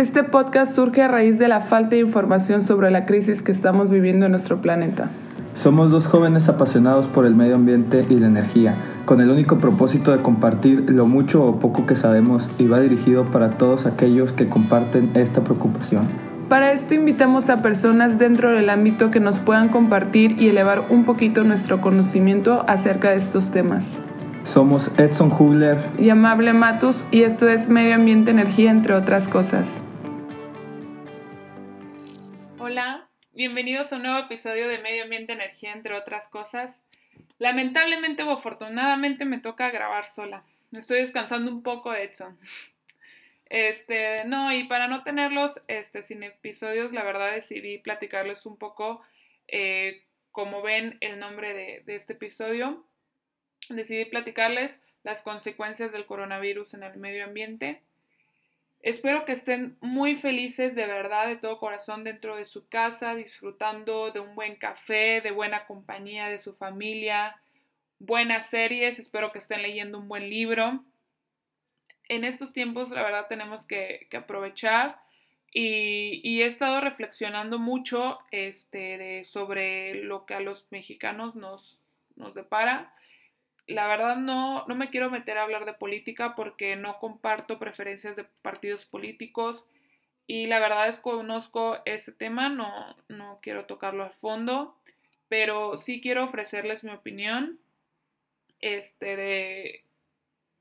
Este podcast surge a raíz de la falta de información sobre la crisis que estamos viviendo en nuestro planeta. Somos dos jóvenes apasionados por el medio ambiente y la energía, con el único propósito de compartir lo mucho o poco que sabemos y va dirigido para todos aquellos que comparten esta preocupación. Para esto invitamos a personas dentro del ámbito que nos puedan compartir y elevar un poquito nuestro conocimiento acerca de estos temas. Somos Edson Hugler y Amable Matus y esto es Medio Ambiente Energía entre otras cosas. Bienvenidos a un nuevo episodio de Medio Ambiente Energía entre otras cosas. Lamentablemente o afortunadamente me toca grabar sola. Estoy descansando un poco de Edson. Este, no, y para no tenerlos este, sin episodios, la verdad decidí platicarles un poco, eh, como ven el nombre de, de este episodio, decidí platicarles las consecuencias del coronavirus en el medio ambiente. Espero que estén muy felices de verdad, de todo corazón, dentro de su casa, disfrutando de un buen café, de buena compañía de su familia, buenas series, espero que estén leyendo un buen libro. En estos tiempos, la verdad, tenemos que, aprovechar y, y, he estado reflexionando mucho este, de, sobre lo que a los mexicanos nos, nos depara la verdad no, no me quiero meter a hablar de política porque no comparto preferencias de partidos políticos y la verdad es que conozco ese tema, no, no quiero tocarlo al fondo, pero sí quiero ofrecerles mi opinión. Este de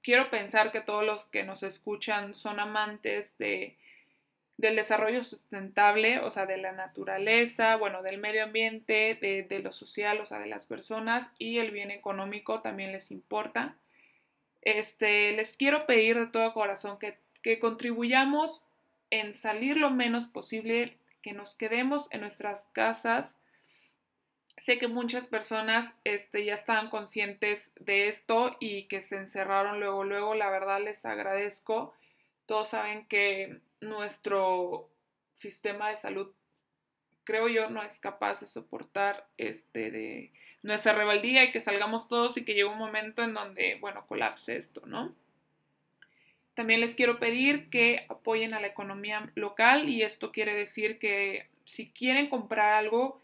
quiero pensar que todos los que nos escuchan son amantes de del desarrollo sustentable, o sea, de la naturaleza, bueno, del medio ambiente, de, lo social, o sea, de las personas y el bien económico también les importa. Este, les quiero pedir de todo corazón que, que contribuyamos en salir lo menos posible, que nos quedemos en nuestras casas. Sé que muchas personas este, ya estaban conscientes de esto y que se encerraron luego, luego, la verdad les agradezco. Todos saben que nuestro sistema de salud, creo yo, no es capaz de soportar este de nuestra rebeldía y que salgamos todos y que llegue un momento en donde, bueno, colapse esto, ¿no? También les quiero pedir que apoyen a la economía local y esto quiere decir que si quieren comprar algo,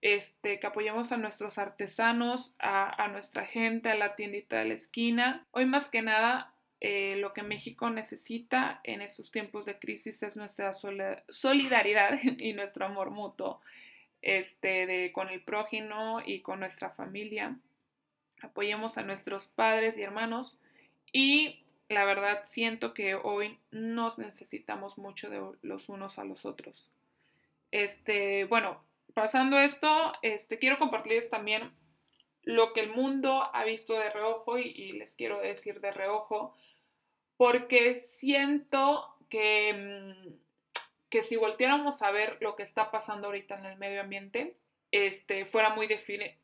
este, que apoyemos a nuestros artesanos, a, a nuestra gente, a la tiendita de la esquina. Hoy más que nada eh, lo que México necesita en estos tiempos de crisis es nuestra solidaridad y nuestro amor mutuo este, de, con el prójimo y con nuestra familia. Apoyemos a nuestros padres y hermanos y la verdad siento que hoy nos necesitamos mucho de los unos a los otros. Este, bueno, pasando esto, este, quiero compartirles también lo que el mundo ha visto de reojo y les quiero decir de reojo porque siento que, mm, que si volteáramos a ver lo que está pasando ahorita en el medio ambiente, este, fuera muy,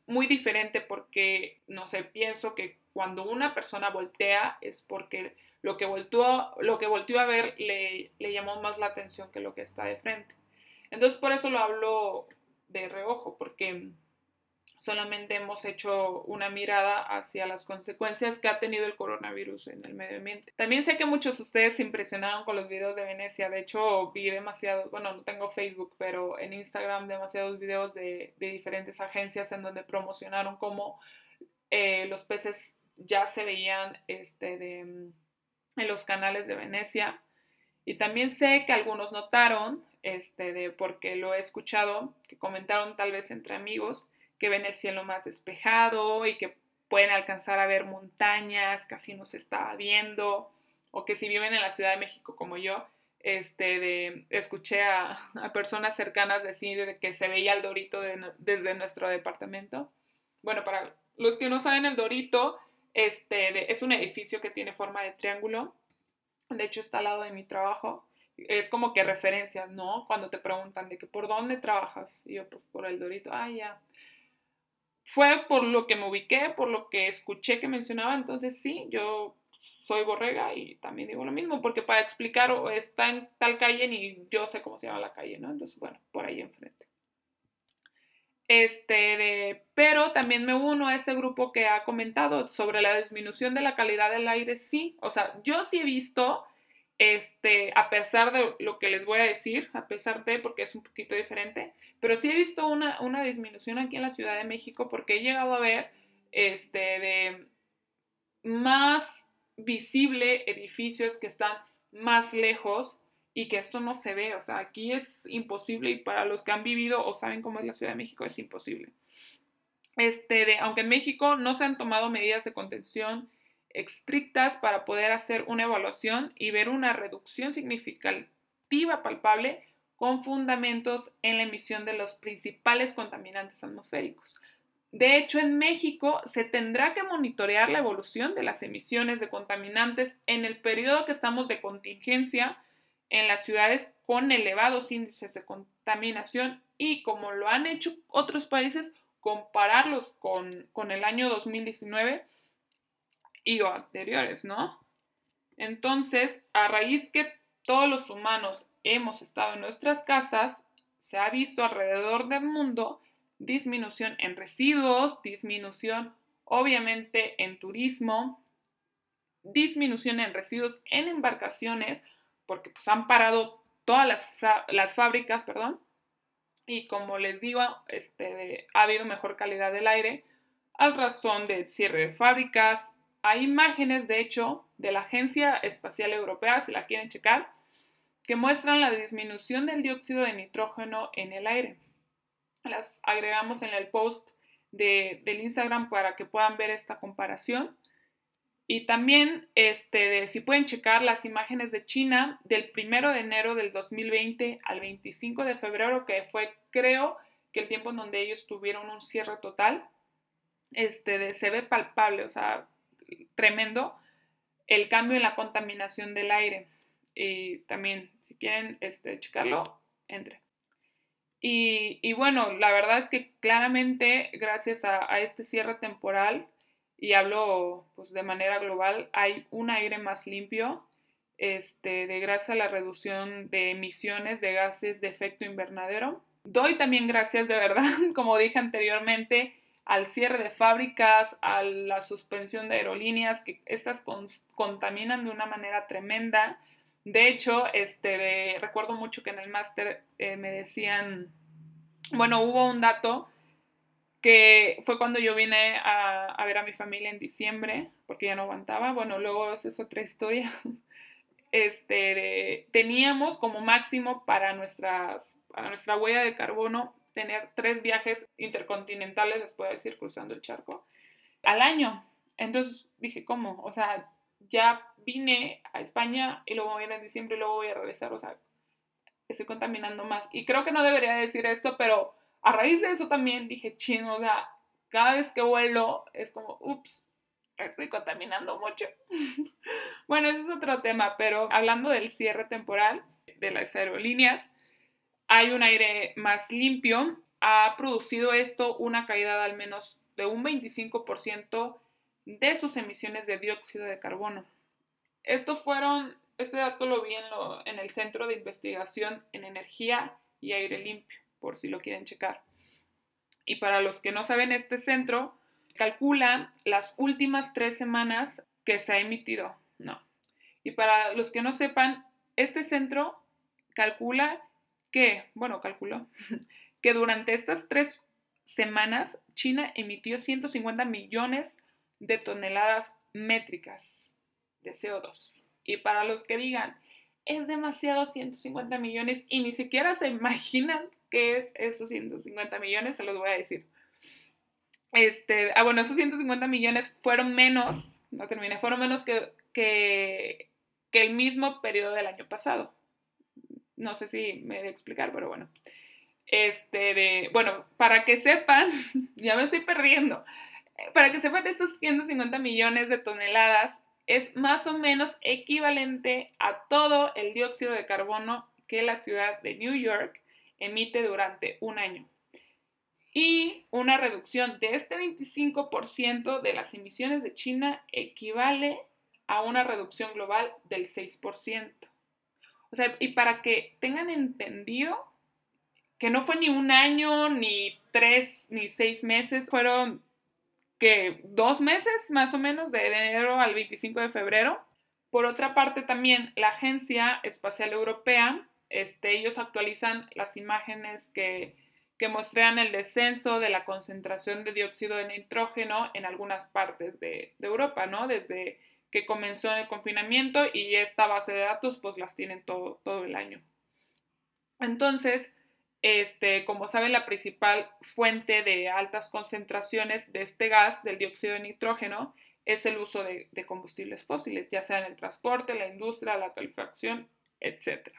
muy diferente porque, no sé, pienso que cuando una persona voltea es porque lo que volteó, lo que volteó a ver le, le llamó más la atención que lo que está de frente. Entonces por eso lo hablo de reojo, porque solamente hemos hecho una mirada hacia las consecuencias que ha tenido el coronavirus en el medio ambiente. También sé que muchos de ustedes se impresionaron con los videos de Venecia, de hecho vi demasiados, bueno, no tengo Facebook, pero en Instagram demasiados videos de, diferentes agencias en donde promocionaron cómo eh, los peces ya se veían este, de, en los canales de Venecia. Y también sé que algunos notaron, este, de, porque lo he escuchado, que comentaron tal vez entre amigos, que ven el cielo más despejado y que pueden alcanzar a ver montañas, casi no se está viendo, o que si viven en la Ciudad de México como yo, este, de, escuché a, personas cercanas decir que se veía el Dorito desde nuestro departamento. Bueno, para los que no saben, el Dorito este, es un edificio que tiene forma de triángulo. De hecho, está al lado de mi trabajo. Es como que referencias, ¿no? Cuando te preguntan de que por dónde trabajas. Y yo, pues por el Dorito. Ah, ya fue por lo que me ubiqué, por lo que escuché que mencionaba, entonces sí, yo soy borrega y también digo lo mismo, porque para explicar está en tal calle ni yo sé cómo se llama la calle, ¿no? Entonces, bueno, por ahí enfrente. Este, de, pero también me uno a ese grupo que ha comentado sobre la disminución de la calidad del aire, sí, o sea, yo sí he visto este, a pesar de lo que les voy a decir, a pesar de, porque es un poquito diferente, pero sí he visto una, una disminución aquí en la Ciudad de México porque he llegado a ver este, de más visible edificios que están más lejos y que esto no se ve. O sea, aquí es imposible y para los que han vivido o saben cómo es la Ciudad de México es imposible. Este, de, aunque en México no se han tomado medidas de contención estrictas para poder hacer una evaluación y ver una reducción significativa palpable con fundamentos en la emisión de los principales contaminantes atmosféricos. De hecho, en México se tendrá que monitorear la evolución de las emisiones de contaminantes en el periodo que estamos de contingencia en las ciudades con elevados índices de contaminación y como lo han hecho otros países, compararlos con, con el año 2019 y o anteriores, ¿no? Entonces, a raíz que todos los humanos hemos estado en nuestras casas, se ha visto alrededor del mundo disminución en residuos, disminución obviamente en turismo, disminución en residuos en embarcaciones, porque pues han parado todas las, las fábricas, perdón, y como les digo, este, ha habido mejor calidad del aire al razón del cierre de fábricas. Hay imágenes, de hecho, de la Agencia Espacial Europea, si la quieren checar, que muestran la disminución del dióxido de nitrógeno en el aire las agregamos en el post de, del Instagram para que puedan ver esta comparación. Y también, este, si pueden checar las imágenes de China del 1 de enero del 2020 al 25 de febrero, que fue, creo, que el tiempo en donde ellos tuvieron un cierre total, este, se ve palpable, o sea, tremendo, el cambio en la contaminación del aire. Y también, si quieren este, checarlo, entre. Y, bueno, la verdad es que claramente gracias a, este cierre temporal, y hablo pues de manera global, hay un aire más limpio, este, de gracias a la reducción de emisiones de gases de efecto invernadero. Doy también gracias de verdad, como dije anteriormente, al cierre de fábricas, a la suspensión de aerolíneas, que estas contaminan de una manera tremenda. De hecho, este, recuerdo mucho que en el máster eh, me decían, bueno, hubo un dato que fue cuando yo vine a, ver a mi familia en diciembre, porque ya no aguantaba. Bueno, luego esa es otra historia. Este, teníamos como máximo para, nuestras, para nuestra huella de carbono tener tres viajes intercontinentales, les puedo decir, cruzando el charco, al año. Entonces dije, ¿cómo? O sea, ya vine a España y luego voy a ir en diciembre y luego voy a regresar, o sea, estoy contaminando más. Y creo que no debería decir esto, pero a raíz de eso también dije, chino, o sea, cada vez que vuelo es como, ups, estoy contaminando mucho. bueno, ese es otro tema, pero hablando del cierre temporal de las aerolíneas, hay un aire más limpio. Ha producido esto una caída de al menos de un 25% de sus emisiones de dióxido de carbono. Estos fueron, este dato lo vi en, en el Centro de Investigación en Energía y Aire Limpio, por si lo quieren checar. Y para los que no saben, este centro calcula las últimas tres semanas que se ha emitido. No. Y para los que no sepan, este centro calcula que, bueno, calculó que durante estas tres semanas China emitió 150 millones de toneladas métricas de CO2. Y para los que digan, es demasiado 150 millones y ni siquiera se imaginan qué es esos 150 millones, se los voy a decir. Este, ah, bueno, esos 150 millones fueron menos, no terminé, fueron menos que, que, que el mismo periodo del año pasado. No sé si me de explicar, pero bueno. Este, de, bueno, para que sepan, ya me estoy perdiendo para que sepan, esos 150 millones de toneladas es más o menos equivalente a todo el dióxido de carbono que la ciudad de New York emite durante un año. Y una reducción de este 25% de las emisiones de China equivale a una reducción global del 6%. O sea, y para que tengan entendido que no fue ni un año, ni tres, ni seis meses, fueron que dos meses más o menos, de enero al 25 de febrero, Por otra parte, también la Agencia Espacial Europea, este, ellos actualizan las imágenes que, que muestran el descenso de la concentración de dióxido de nitrógeno en algunas partes de, de Europa, ¿no? Desde que comenzó el confinamiento y esta base de datos pues las tienen todo, todo el año. Entonces, este, como saben, la principal fuente de altas concentraciones de este gas, del dióxido de nitrógeno, es el uso de, de combustibles fósiles, ya sea en el transporte, la industria, la calefacción, etc.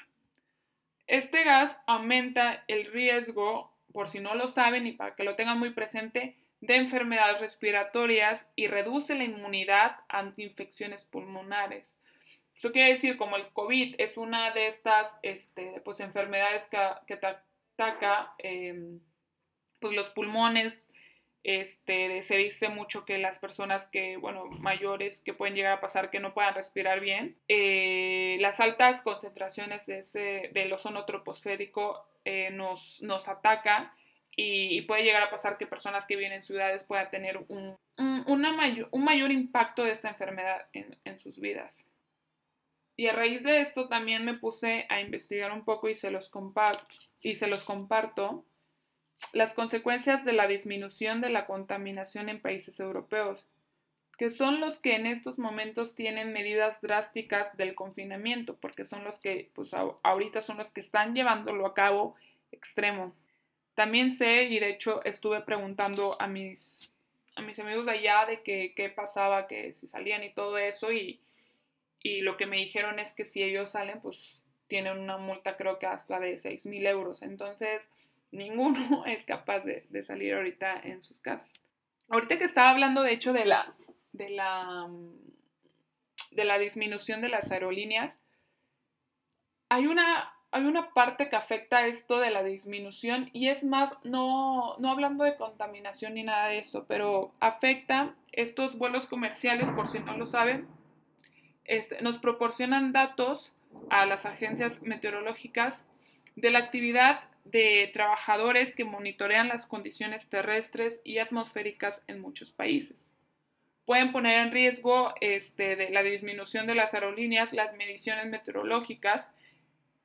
Este gas aumenta el riesgo, por si no lo saben y para que lo tengan muy presente, de enfermedades respiratorias y reduce la inmunidad ante infecciones pulmonares. Esto quiere decir, como el COVID es una de estas este, pues, enfermedades que, que ataca em, pues, los pulmones, este, se dice mucho que las personas que, bueno, mayores que pueden llegar a pasar que no puedan respirar bien, eh, las altas concentraciones de ese, del ozono troposférico eh, nos, nos ataca y, puede llegar a pasar que personas que viven en ciudades puedan tener un, una mayor, un mayor impacto de esta enfermedad en, en sus vidas. Y a raíz de esto también me puse a investigar un poco y se los comparto, y se los comparto las consecuencias de la disminución de la contaminación en países europeos, que son los que en estos momentos tienen medidas drásticas del confinamiento, porque son los que, pues ahorita son los que están llevándolo a cabo extremo. También sé, y de hecho estuve preguntando a mis, a mis amigos de allá de que, qué pasaba, que si salían y todo eso, y, y lo que me dijeron es que si ellos salen, pues tienen una multa creo que hasta de 6 mil euros. Entonces, ninguno es capaz de, de, salir ahorita en sus casas. Ahorita que estaba hablando, de hecho, de la, de la, de la disminución de las aerolíneas, hay una hay una parte que afecta esto de la disminución y es más, no, no hablando de contaminación ni nada de esto, pero afecta estos vuelos comerciales, por si no lo saben, este, nos proporcionan datos a las agencias meteorológicas de la actividad de trabajadores que monitorean las condiciones terrestres y atmosféricas en muchos países. Pueden poner en riesgo este, de la disminución de las aerolíneas las mediciones meteorológicas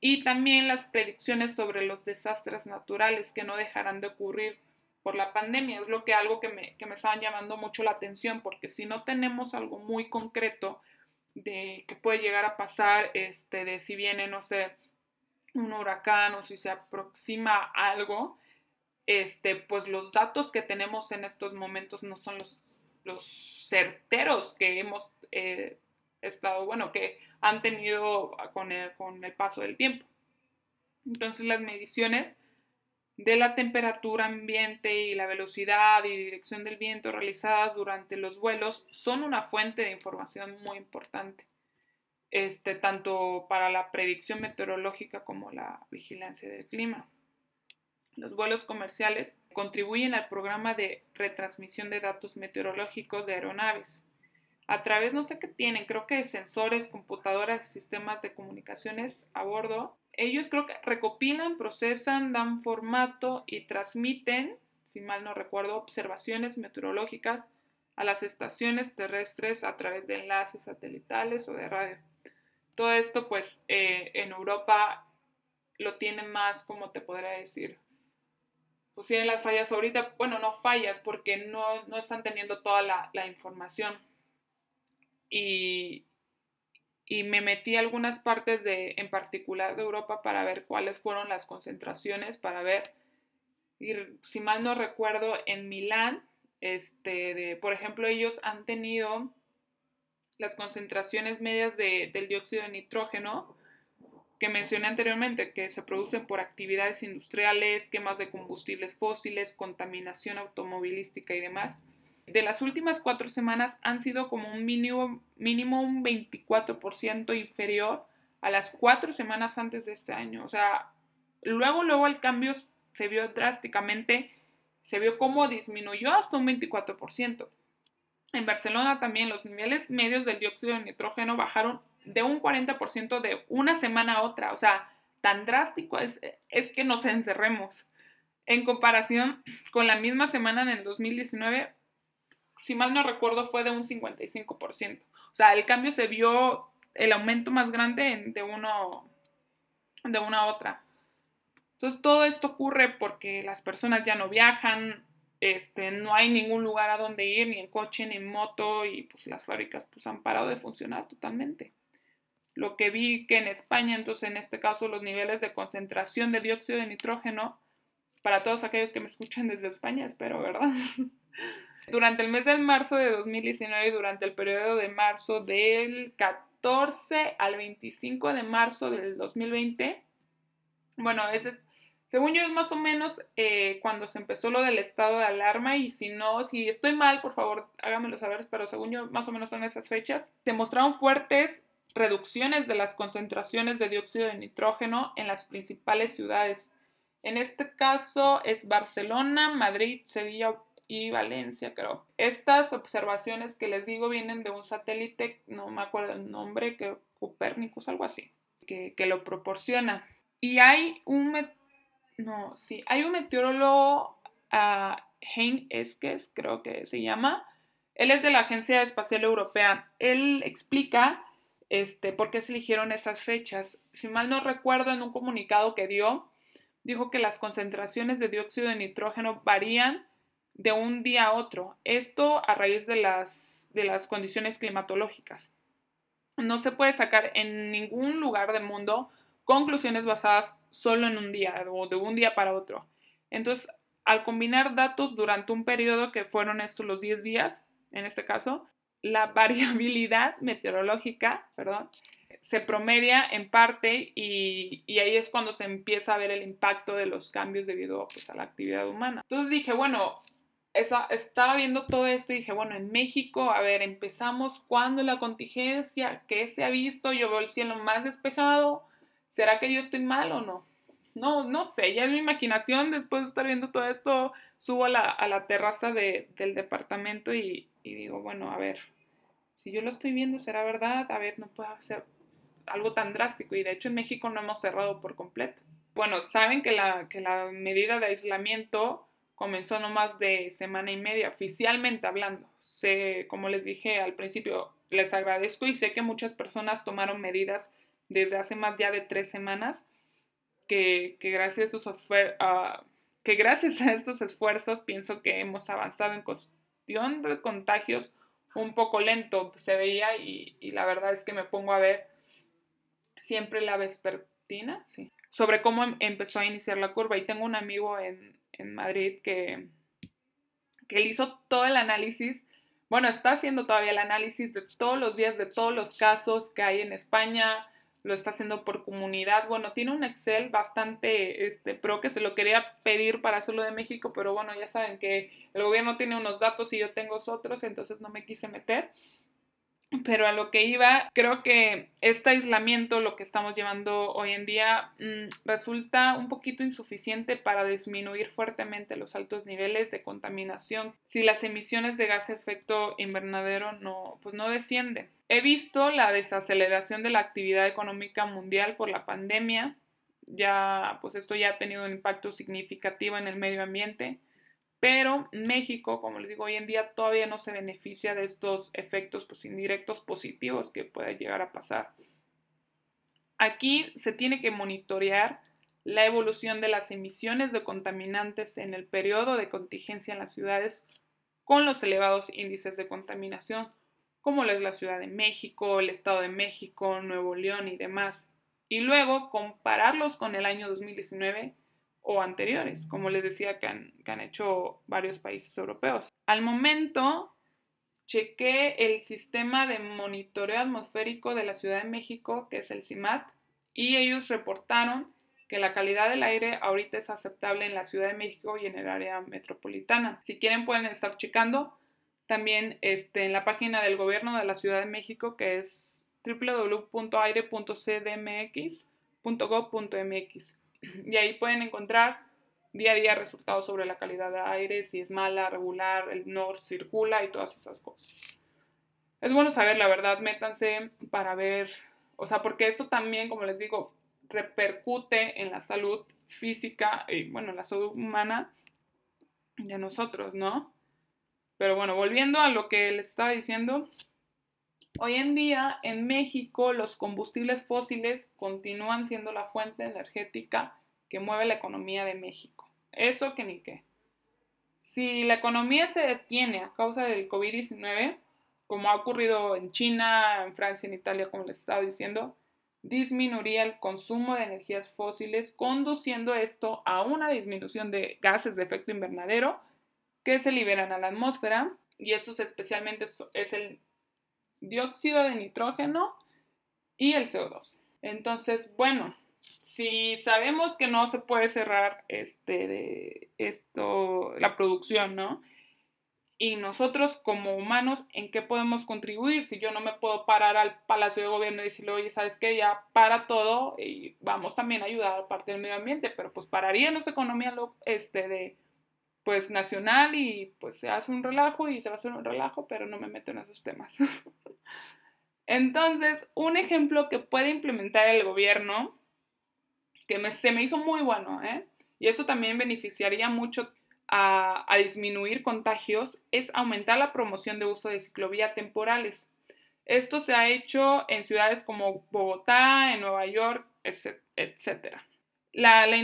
y también las predicciones sobre los desastres naturales que no dejarán de ocurrir por la pandemia. Es lo que algo que me, que me estaban llamando mucho la atención, porque si no tenemos algo muy concreto de que puede llegar a pasar, este, de si viene, no sé, un huracán o si se aproxima algo, este, pues los datos que tenemos en estos momentos no son los, los certeros que hemos eh, estado, bueno, que han tenido con el, paso del tiempo. Entonces las mediciones de la temperatura ambiente y la velocidad y dirección del viento realizadas durante los vuelos son una fuente de información muy importante, este, tanto para la predicción meteorológica como la vigilancia del clima. Los vuelos comerciales contribuyen al programa de retransmisión de datos meteorológicos de aeronaves a través, no sé qué tienen, creo que sensores, computadoras, sistemas de comunicaciones a bordo. Ellos creo que recopilan, procesan, dan formato y transmiten, si mal no recuerdo, observaciones meteorológicas a las estaciones terrestres a través de enlaces satelitales o de radio. Todo esto, pues, eh, en Europa lo tienen más, como te podría decir, pues tienen las fallas ahorita, bueno, no fallas porque no, no están teniendo toda la, la información y, y me metí a algunas partes de, en particular de Europa para ver cuáles fueron las concentraciones, para ver, y si mal no recuerdo, en Milán, este, de, por ejemplo, ellos han tenido las concentraciones medias de, del dióxido de nitrógeno que mencioné anteriormente, que se producen por actividades industriales, quemas de combustibles fósiles, contaminación automovilística y demás de las últimas cuatro semanas han sido como un mínimo, mínimo un 24% inferior a las cuatro semanas antes de este año. O sea, luego, luego el cambio se vio drásticamente, se vio como disminuyó hasta un 24%. En Barcelona también los niveles medios del dióxido de nitrógeno bajaron de un 40% de una semana a otra. O sea, tan drástico es, es que nos encerremos. En comparación con la misma semana en el 2019, si mal no recuerdo, fue de un 55%. O sea, el cambio se vio el aumento más grande de, uno, de una a otra. Entonces todo esto ocurre porque las personas ya no viajan, este, no hay ningún lugar a donde ir, ni en coche, ni en moto, y pues las fábricas pues han parado de funcionar totalmente. Lo que vi que en España, entonces en este caso los niveles de concentración de dióxido de nitrógeno, para todos aquellos que me escuchan desde España, espero, ¿verdad? durante el mes de marzo de 2019 y durante el periodo de marzo del 14 al 25 de marzo del 2020, bueno, ese, según yo es más o menos eh, cuando se empezó lo del estado de alarma y si no, si estoy mal, por favor háganmelo saber, pero según yo más o menos son esas fechas, se mostraron fuertes reducciones de las concentraciones de dióxido de nitrógeno en las principales ciudades. En este caso es Barcelona, Madrid, Sevilla y Valencia, creo. Estas observaciones que les digo vienen de un satélite, no me acuerdo el nombre, que Copérnicus, algo así, que, lo proporciona. Y hay un, no, sí, hay un meteorólogo, uh, Hein Esques, creo que se llama. Él es de la Agencia Espacial Europea. Él explica este, por qué se eligieron esas fechas. Si mal no recuerdo, en un comunicado que dio, dijo que las concentraciones de dióxido de nitrógeno varían de un día a otro. Esto a raíz de las, de las condiciones climatológicas. No se puede sacar en ningún lugar del mundo conclusiones basadas solo en un día o de un día para otro. Entonces, al combinar datos durante un periodo que fueron estos los 10 días, en este caso, la variabilidad meteorológica, perdón, se promedia en parte y, ahí es cuando se empieza a ver el impacto de los cambios debido pues, a la actividad humana. Entonces dije, bueno, esa, estaba viendo todo esto y dije, bueno, en México, a ver, empezamos cuando la contingencia, ¿qué se ha visto? Yo veo el cielo más despejado, ¿será que yo estoy mal o no? No, no sé, ya es mi imaginación, después de estar viendo todo esto, subo a la, terraza del departamento y, y digo, bueno, a ver, si yo lo estoy viendo, ¿será verdad? A ver, no puedo hacer algo tan drástico y de hecho en México no hemos cerrado por completo. Bueno, saben que la, que la medida de aislamiento comenzó no más de semana y media, oficialmente hablando. Sé, como les dije al principio, les agradezco y sé que muchas personas tomaron medidas desde hace más ya de tres semanas, que, gracias, a esos, que gracias a estos esfuerzos pienso que hemos avanzado en cuestión de contagios un poco lento, se veía y, y la verdad es que me pongo a ver siempre la vespertina, sí, sobre cómo em, empezó a iniciar la curva. Y tengo un amigo en, en Madrid que, que él hizo todo el análisis, bueno, está haciendo todavía el análisis de todos los días, de todos los casos que hay en España, lo está haciendo por comunidad. Bueno, tiene un Excel bastante este, pro que se lo quería pedir para hacerlo de México, pero bueno, ya saben que el gobierno tiene unos datos y yo tengo otros, entonces no me quise meter. Pero a lo que iba, creo que este aislamiento, lo que estamos llevando hoy en día, mm, resulta un poquito insuficiente para disminuir fuertemente los altos niveles de contaminación si las emisiones de gas efecto invernadero no, pues no descienden. He visto la desaceleración de la actividad económica mundial por la pandemia. Ya, pues esto ya ha tenido un impacto significativo en el medio ambiente pero México, como les digo, hoy en día todavía no se beneficia de estos efectos pues, indirectos positivos que puede llegar a pasar. Aquí se tiene que monitorear la evolución de las emisiones de contaminantes en el periodo de contingencia en las ciudades con los elevados índices de contaminación, como lo es la Ciudad de México, el Estado de México, Nuevo León y demás, y luego compararlos con el año 2019 o anteriores, como les decía que han, hecho varios países europeos. Al momento, chequé el sistema de monitoreo atmosférico de la Ciudad de México, que es el CIMAT, y ellos reportaron que la calidad del aire ahorita es aceptable en la Ciudad de México y en el área metropolitana. Si quieren pueden estar checando también este, en la página del gobierno de la Ciudad de México que es www.aire.cdmx.gov.mx. y ahí pueden encontrar día a día resultados sobre la calidad de aire, si es mala, regular, el no circula y todas esas cosas. Es bueno saber, la verdad, métanse para ver, o sea, porque esto también, como les digo, repercute en la salud física y, bueno, en la salud humana de nosotros, ¿no? Pero bueno, volviendo a lo que les estaba diciendo, Hoy en día en México los combustibles fósiles continúan siendo la fuente energética que mueve la economía de México. Eso que ni qué. Si la economía se detiene a causa del COVID-19, como ha ocurrido en China, en Francia, en Italia, como les estaba diciendo, disminuiría el consumo de energías fósiles, conduciendo esto a una disminución de gases de efecto invernadero que se liberan a la atmósfera, y estos especialmente es el dióxido de nitrógeno y el CO2. Entonces, bueno, si sabemos que no se puede cerrar este de esto la producción, ¿no? Y nosotros como humanos, ¿en qué podemos contribuir? Si yo no me puedo parar al Palacio de Gobierno y decirle, oye, ¿sabes qué? Ya para todo y vamos también a ayudar a parte del medio ambiente, pero pues pararía nuestra economía este, de, pues nacional y pues se hace un relajo y se va a hacer un relajo, pero no me meto en esos temas. Entonces, un ejemplo que puede implementar el gobierno, que se me hizo muy bueno, ¿eh? y eso también beneficiaría mucho a, disminuir contagios, es aumentar la promoción de uso de ciclovía temporales. Esto se ha hecho en ciudades como Bogotá, en Nueva York, etc. La, la,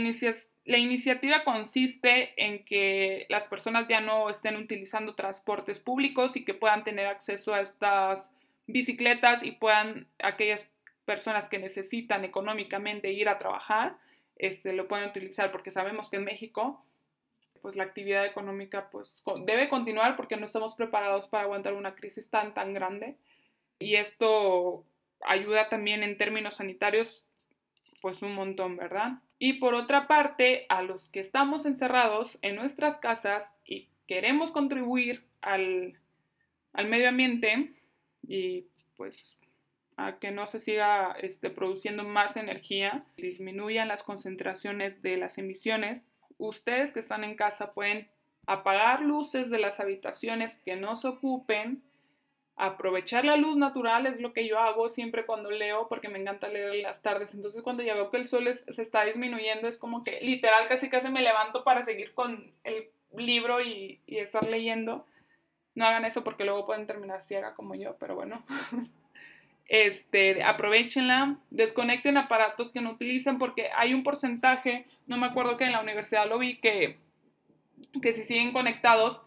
la iniciativa consiste en que las personas ya no estén utilizando transportes públicos y que puedan tener acceso a estas bicicletas y puedan aquellas personas que necesitan económicamente ir a trabajar, este, lo pueden utilizar porque sabemos que en México pues la actividad económica pues debe continuar porque no estamos preparados para aguantar una crisis tan tan grande. Y esto ayuda también en términos sanitarios pues un montón, ¿verdad? Y por otra parte, a los que estamos encerrados en nuestras casas y queremos contribuir al, al medio ambiente, y pues a que no se siga este, produciendo más energía, disminuyan las concentraciones de las emisiones. Ustedes que están en casa pueden apagar luces de las habitaciones que no se ocupen, aprovechar la luz natural es lo que yo hago siempre cuando leo porque me encanta leer en las tardes. Entonces cuando ya veo que el sol se está disminuyendo es como que literal casi casi me levanto para seguir con el libro y, estar leyendo. No hagan eso porque luego pueden terminar ciega como yo, pero bueno. Este, aprovechenla, desconecten aparatos que no utilicen porque hay un porcentaje, no me acuerdo que en la universidad lo vi, que, que si siguen conectados,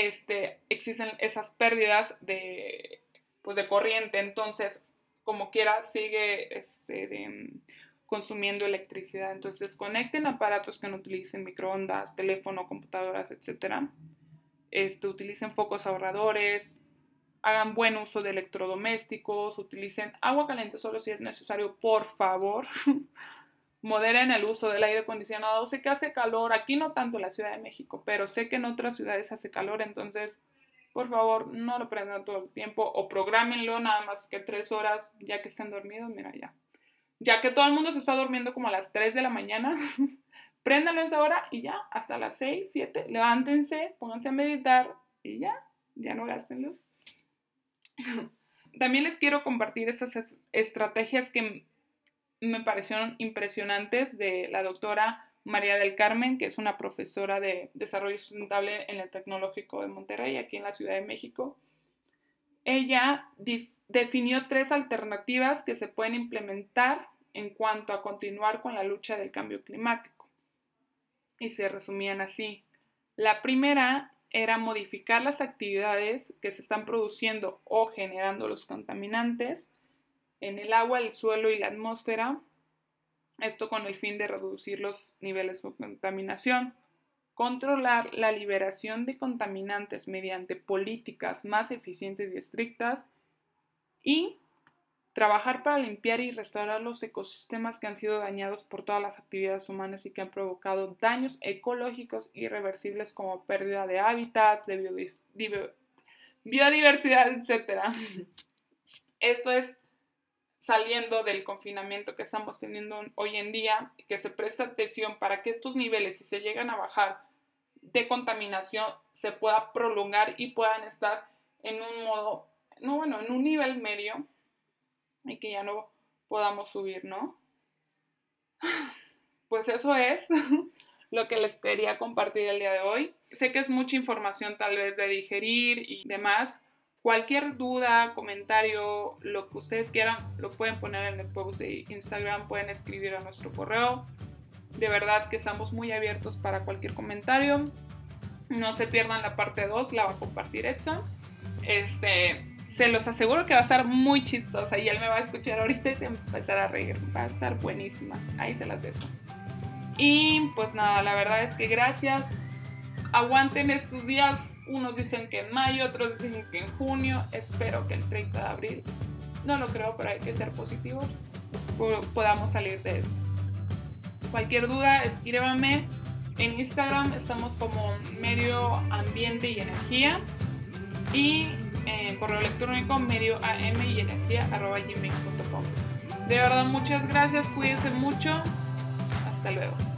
este, existen esas pérdidas de, pues de corriente, entonces como quiera sigue este, consumiendo electricidad. Entonces desconecten aparatos que no utilicen microondas, teléfono, computadoras, etcétera este, utilicen focos ahorradores, hagan buen uso de electrodomésticos, utilicen agua caliente solo si es necesario, por favor. Moderen el uso del aire acondicionado. Sé que hace calor, aquí no tanto en la Ciudad de México, pero sé que en otras ciudades hace calor, entonces por favor no lo prendan todo el tiempo o programenlo nada más que tres horas ya que estén dormidos, mira ya. Ya que todo el mundo se está durmiendo como a las 3 de la mañana, Préndanlo esa hora y ya, hasta las 6, 7, levántense, pónganse a meditar y ya, ya no gasten luz. También les quiero compartir estas estrategias que me parecieron impresionantes de la doctora María del Carmen, que es una profesora de desarrollo sustentable en el Tecnológico de Monterrey, aquí en la Ciudad de México. Ella definió tres alternativas que se pueden implementar en cuanto a continuar con la lucha del cambio climático y se resumían así. La primera era modificar las actividades que se están produciendo o generando los contaminantes en el agua, el suelo y la atmósfera, esto con el fin de reducir los niveles de contaminación, controlar la liberación de contaminantes mediante políticas más eficientes y estrictas. Y Trabajar para limpiar y restaurar los ecosistemas que han sido dañados por todas las actividades humanas y que han provocado daños ecológicos irreversibles como pérdida de hábitats, de biodiversidad, etc. Esto es saliendo del confinamiento que estamos teniendo hoy en día, que se presta atención para que estos niveles, si se llegan a bajar de contaminación, se pueda prolongar y puedan estar en un modo, no bueno, en un nivel medio y que ya no podamos subir, ¿no? Pues eso es lo que les quería compartir el día de hoy. Sé que es mucha información tal vez de digerir y demás, Cualquier duda, comentario, lo que ustedes quieran, lo pueden poner en el post de Instagram, pueden escribir a nuestro correo. De verdad que estamos muy abiertos para cualquier comentario. No se pierdan la parte 2, la va a compartir Edson. Este, se los aseguro que va a estar muy chistosa y él me va a escuchar ahorita y se va a empezar a reír. Va a estar buenísima. Ahí se las dejo. Y pues nada, la verdad es que gracias. Aguanten estos días. Unos dicen que en mayo, otros dicen que en junio. Espero que el 30 de abril. No lo creo, pero hay que ser positivos. Podamos salir de esto. Cualquier duda, escríbame. En Instagram estamos como medio ambiente y energía. Y en correo electrónico medio am y energía arroba gmail.com. De verdad, muchas gracias. Cuídense mucho. Hasta luego.